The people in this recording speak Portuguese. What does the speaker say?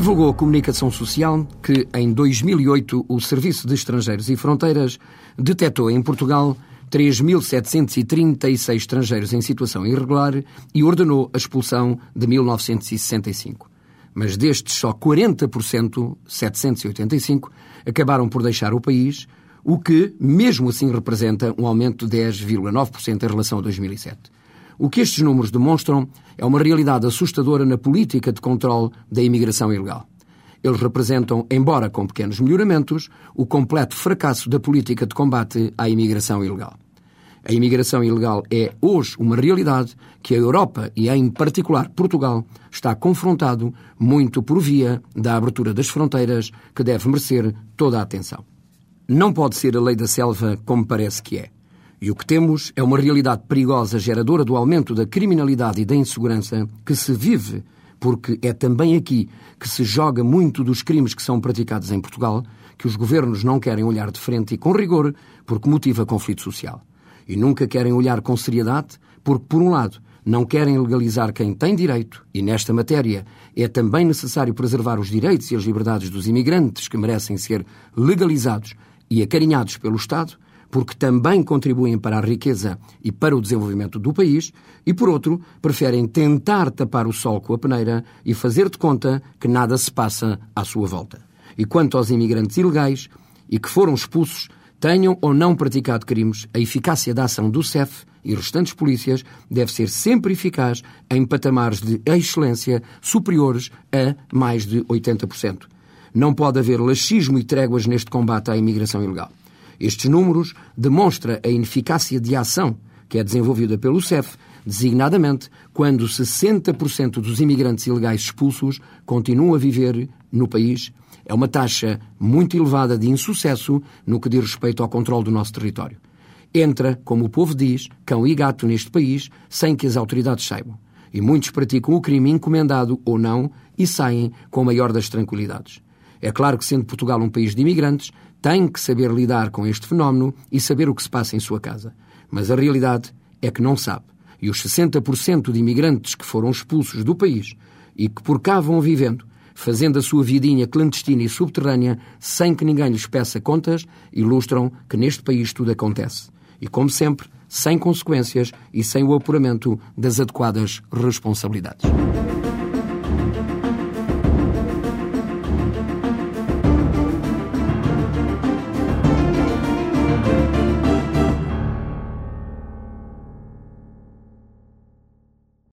Divulgou a comunicação social que, em 2008, o Serviço de Estrangeiros e Fronteiras detectou em Portugal 3.736 estrangeiros em situação irregular e ordenou a expulsão de 1965. Mas destes, só 40%, 785, acabaram por deixar o país, o que, mesmo assim, representa um aumento de 10,9% em relação a 2007. O que estes números demonstram é uma realidade assustadora na política de controle da imigração ilegal. Eles representam, embora com pequenos melhoramentos, o completo fracasso da política de combate à imigração ilegal. A imigração ilegal é hoje uma realidade que a Europa e, em particular, Portugal, está confrontado muito por via da abertura das fronteiras que deve merecer toda a atenção. Não pode ser a lei da selva como parece que é. E o que temos é uma realidade perigosa geradora do aumento da criminalidade e da insegurança que se vive, porque é também aqui que se joga muito dos crimes que são praticados em Portugal, que os governos não querem olhar de frente e com rigor, porque motiva conflito social. E nunca querem olhar com seriedade, porque, por um lado, não querem legalizar quem tem direito, e nesta matéria é também necessário preservar os direitos e as liberdades dos imigrantes que merecem ser legalizados e acarinhados pelo Estado, porque também contribuem para a riqueza e para o desenvolvimento do país, e por outro, preferem tentar tapar o sol com a peneira e fazer de conta que nada se passa à sua volta. E quanto aos imigrantes ilegais e que foram expulsos, tenham ou não praticado crimes, a eficácia da ação do CEF e restantes polícias deve ser sempre eficaz em patamares de excelência superiores a mais de 80%. Não pode haver laxismo e tréguas neste combate à imigração ilegal. Estes números demonstram a ineficácia de ação que é desenvolvida pelo CEF, designadamente quando 60% dos imigrantes ilegais expulsos continuam a viver no país. É uma taxa muito elevada de insucesso no que diz respeito ao controle do nosso território. Entra, como o povo diz, cão e gato neste país, sem que as autoridades saibam. E muitos praticam o crime encomendado ou não e saem com a maior das tranquilidades. É claro que, sendo Portugal um país de imigrantes, tem que saber lidar com este fenómeno e saber o que se passa em sua casa. Mas a realidade é que não sabe. E os 60% de imigrantes que foram expulsos do país e que por cá vão vivendo, fazendo a sua vidinha clandestina e subterrânea sem que ninguém lhes peça contas, ilustram que neste país tudo acontece. E, como sempre, sem consequências e sem o apuramento das adequadas responsabilidades.